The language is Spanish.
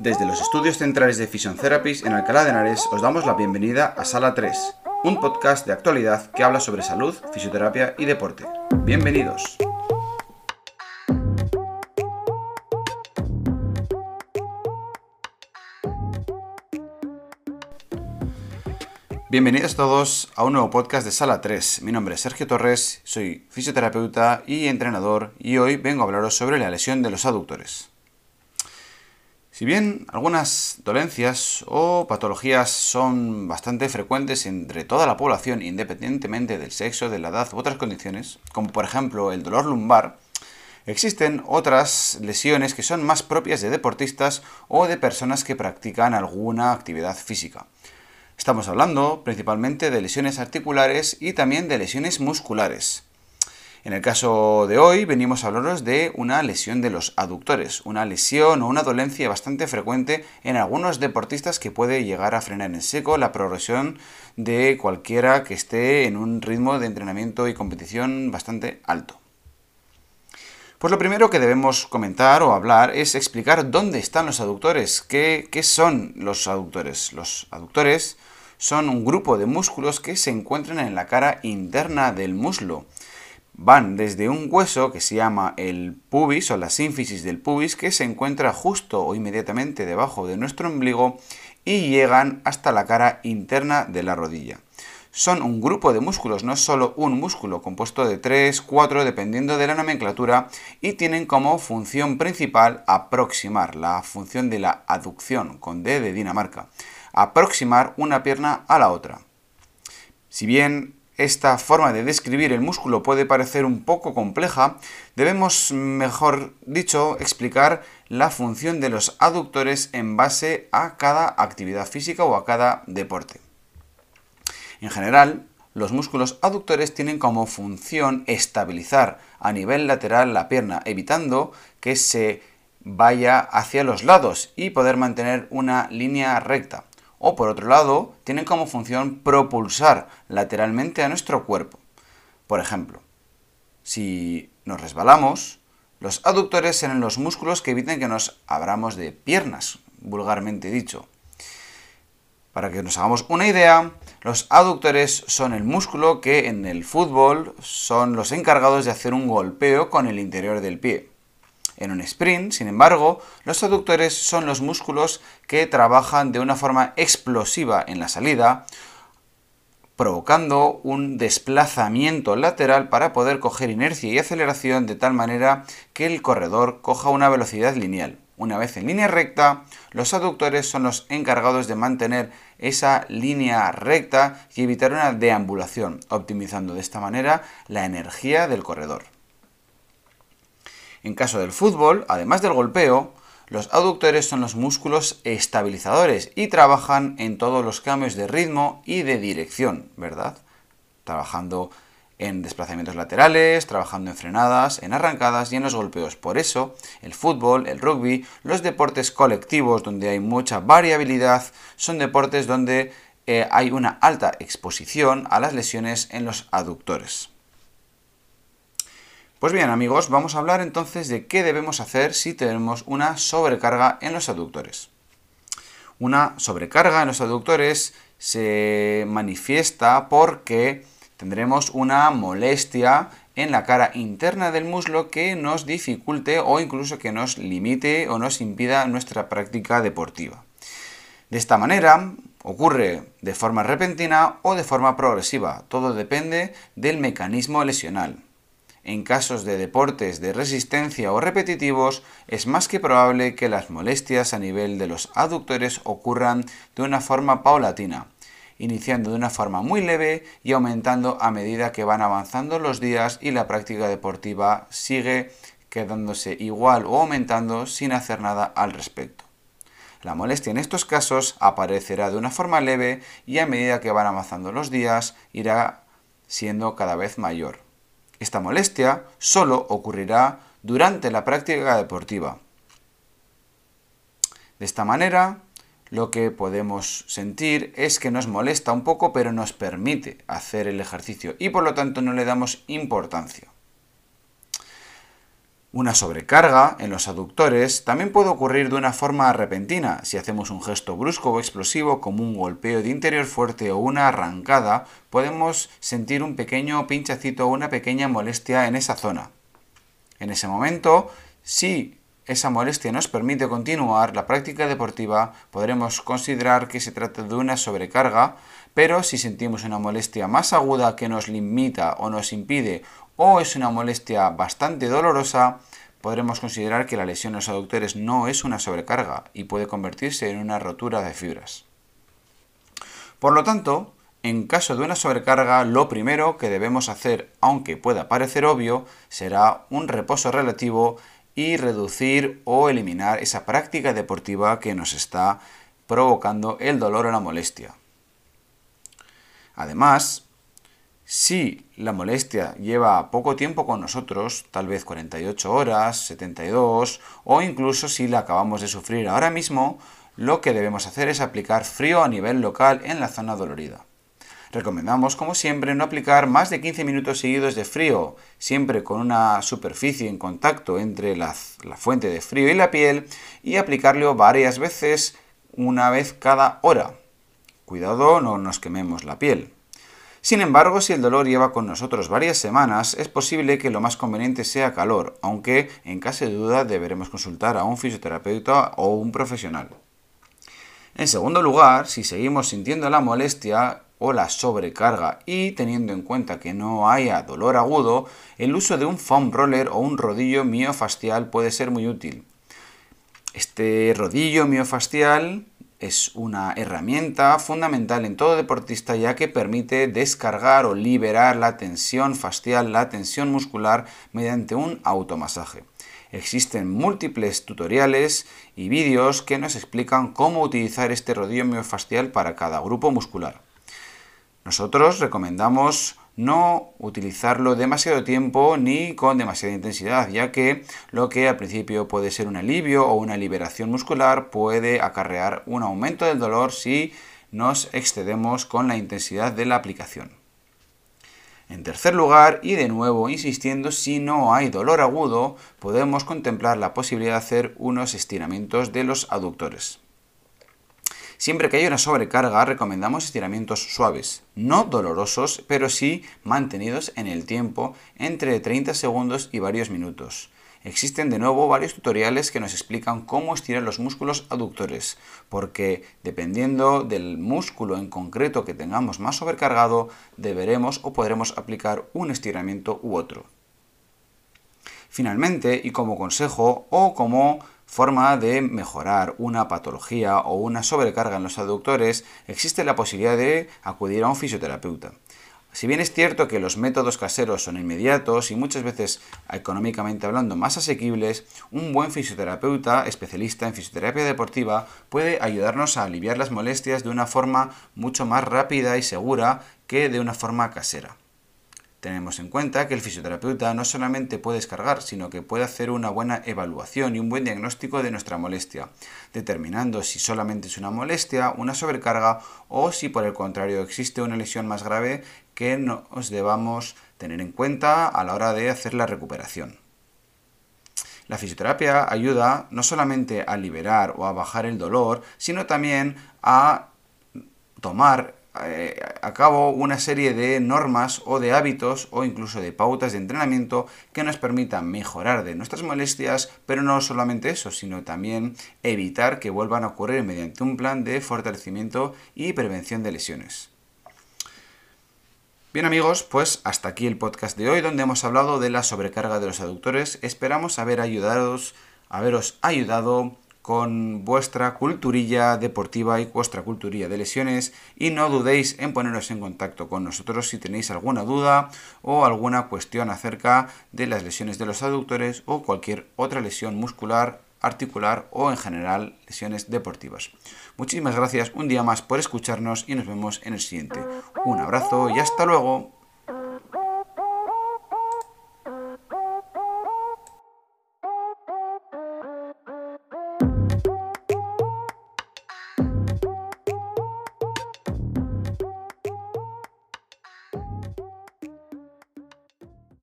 Desde los estudios centrales de Fission Therapies en Alcalá de Henares os damos la bienvenida a Sala 3, un podcast de actualidad que habla sobre salud, fisioterapia y deporte. Bienvenidos. Bienvenidos todos a un nuevo podcast de Sala 3. Mi nombre es Sergio Torres, soy fisioterapeuta y entrenador y hoy vengo a hablaros sobre la lesión de los aductores. Si bien algunas dolencias o patologías son bastante frecuentes entre toda la población independientemente del sexo, de la edad u otras condiciones, como por ejemplo el dolor lumbar, existen otras lesiones que son más propias de deportistas o de personas que practican alguna actividad física. Estamos hablando principalmente de lesiones articulares y también de lesiones musculares. En el caso de hoy venimos a hablaros de una lesión de los aductores, una lesión o una dolencia bastante frecuente en algunos deportistas que puede llegar a frenar en seco la progresión de cualquiera que esté en un ritmo de entrenamiento y competición bastante alto. Pues lo primero que debemos comentar o hablar es explicar dónde están los aductores, qué, qué son los aductores. Los aductores son un grupo de músculos que se encuentran en la cara interna del muslo. Van desde un hueso que se llama el pubis o la sínfisis del pubis que se encuentra justo o inmediatamente debajo de nuestro ombligo y llegan hasta la cara interna de la rodilla. Son un grupo de músculos, no solo un músculo, compuesto de 3, 4, dependiendo de la nomenclatura, y tienen como función principal aproximar, la función de la aducción, con D de Dinamarca aproximar una pierna a la otra. Si bien esta forma de describir el músculo puede parecer un poco compleja, debemos, mejor dicho, explicar la función de los aductores en base a cada actividad física o a cada deporte. En general, los músculos aductores tienen como función estabilizar a nivel lateral la pierna, evitando que se vaya hacia los lados y poder mantener una línea recta o por otro lado, tienen como función propulsar lateralmente a nuestro cuerpo. Por ejemplo, si nos resbalamos, los aductores serán los músculos que eviten que nos abramos de piernas, vulgarmente dicho. Para que nos hagamos una idea, los aductores son el músculo que en el fútbol son los encargados de hacer un golpeo con el interior del pie. En un sprint, sin embargo, los aductores son los músculos que trabajan de una forma explosiva en la salida, provocando un desplazamiento lateral para poder coger inercia y aceleración de tal manera que el corredor coja una velocidad lineal. Una vez en línea recta, los aductores son los encargados de mantener esa línea recta y evitar una deambulación, optimizando de esta manera la energía del corredor. En caso del fútbol, además del golpeo, los aductores son los músculos estabilizadores y trabajan en todos los cambios de ritmo y de dirección, ¿verdad? Trabajando en desplazamientos laterales, trabajando en frenadas, en arrancadas y en los golpeos. Por eso, el fútbol, el rugby, los deportes colectivos donde hay mucha variabilidad, son deportes donde eh, hay una alta exposición a las lesiones en los aductores. Pues bien amigos, vamos a hablar entonces de qué debemos hacer si tenemos una sobrecarga en los aductores. Una sobrecarga en los aductores se manifiesta porque tendremos una molestia en la cara interna del muslo que nos dificulte o incluso que nos limite o nos impida nuestra práctica deportiva. De esta manera ocurre de forma repentina o de forma progresiva, todo depende del mecanismo lesional. En casos de deportes de resistencia o repetitivos, es más que probable que las molestias a nivel de los aductores ocurran de una forma paulatina, iniciando de una forma muy leve y aumentando a medida que van avanzando los días y la práctica deportiva sigue quedándose igual o aumentando sin hacer nada al respecto. La molestia en estos casos aparecerá de una forma leve y a medida que van avanzando los días irá siendo cada vez mayor. Esta molestia solo ocurrirá durante la práctica deportiva. De esta manera, lo que podemos sentir es que nos molesta un poco, pero nos permite hacer el ejercicio y por lo tanto no le damos importancia. Una sobrecarga en los aductores también puede ocurrir de una forma repentina, si hacemos un gesto brusco o explosivo como un golpeo de interior fuerte o una arrancada, podemos sentir un pequeño pinchacito o una pequeña molestia en esa zona. En ese momento, si esa molestia nos permite continuar la práctica deportiva, podremos considerar que se trata de una sobrecarga, pero si sentimos una molestia más aguda que nos limita o nos impide o es una molestia bastante dolorosa, podremos considerar que la lesión en los aductores no es una sobrecarga y puede convertirse en una rotura de fibras. Por lo tanto, en caso de una sobrecarga, lo primero que debemos hacer, aunque pueda parecer obvio, será un reposo relativo y reducir o eliminar esa práctica deportiva que nos está provocando el dolor o la molestia. Además, si la molestia lleva poco tiempo con nosotros, tal vez 48 horas, 72, o incluso si la acabamos de sufrir ahora mismo, lo que debemos hacer es aplicar frío a nivel local en la zona dolorida. Recomendamos, como siempre, no aplicar más de 15 minutos seguidos de frío, siempre con una superficie en contacto entre la, la fuente de frío y la piel, y aplicarlo varias veces, una vez cada hora. Cuidado, no nos quememos la piel. Sin embargo, si el dolor lleva con nosotros varias semanas, es posible que lo más conveniente sea calor, aunque en caso de duda deberemos consultar a un fisioterapeuta o un profesional. En segundo lugar, si seguimos sintiendo la molestia o la sobrecarga y teniendo en cuenta que no haya dolor agudo, el uso de un foam roller o un rodillo miofascial puede ser muy útil. Este rodillo miofascial es una herramienta fundamental en todo deportista ya que permite descargar o liberar la tensión facial, la tensión muscular mediante un automasaje. Existen múltiples tutoriales y vídeos que nos explican cómo utilizar este rodillo miofascial para cada grupo muscular. Nosotros recomendamos no utilizarlo demasiado tiempo ni con demasiada intensidad, ya que lo que al principio puede ser un alivio o una liberación muscular puede acarrear un aumento del dolor si nos excedemos con la intensidad de la aplicación. En tercer lugar, y de nuevo insistiendo, si no hay dolor agudo, podemos contemplar la posibilidad de hacer unos estiramientos de los aductores. Siempre que haya una sobrecarga, recomendamos estiramientos suaves, no dolorosos, pero sí mantenidos en el tiempo entre 30 segundos y varios minutos. Existen de nuevo varios tutoriales que nos explican cómo estirar los músculos aductores, porque dependiendo del músculo en concreto que tengamos más sobrecargado, deberemos o podremos aplicar un estiramiento u otro. Finalmente, y como consejo o como forma de mejorar una patología o una sobrecarga en los aductores, existe la posibilidad de acudir a un fisioterapeuta. Si bien es cierto que los métodos caseros son inmediatos y muchas veces económicamente hablando más asequibles, un buen fisioterapeuta especialista en fisioterapia deportiva puede ayudarnos a aliviar las molestias de una forma mucho más rápida y segura que de una forma casera. Tenemos en cuenta que el fisioterapeuta no solamente puede descargar, sino que puede hacer una buena evaluación y un buen diagnóstico de nuestra molestia, determinando si solamente es una molestia, una sobrecarga o si por el contrario existe una lesión más grave que nos debamos tener en cuenta a la hora de hacer la recuperación. La fisioterapia ayuda no solamente a liberar o a bajar el dolor, sino también a tomar a cabo una serie de normas o de hábitos o incluso de pautas de entrenamiento que nos permitan mejorar de nuestras molestias, pero no solamente eso, sino también evitar que vuelvan a ocurrir mediante un plan de fortalecimiento y prevención de lesiones. Bien amigos, pues hasta aquí el podcast de hoy donde hemos hablado de la sobrecarga de los aductores. Esperamos haber ayudados, haberos ayudado con vuestra culturilla deportiva y vuestra culturilla de lesiones y no dudéis en poneros en contacto con nosotros si tenéis alguna duda o alguna cuestión acerca de las lesiones de los aductores o cualquier otra lesión muscular, articular o en general lesiones deportivas. Muchísimas gracias un día más por escucharnos y nos vemos en el siguiente. Un abrazo y hasta luego.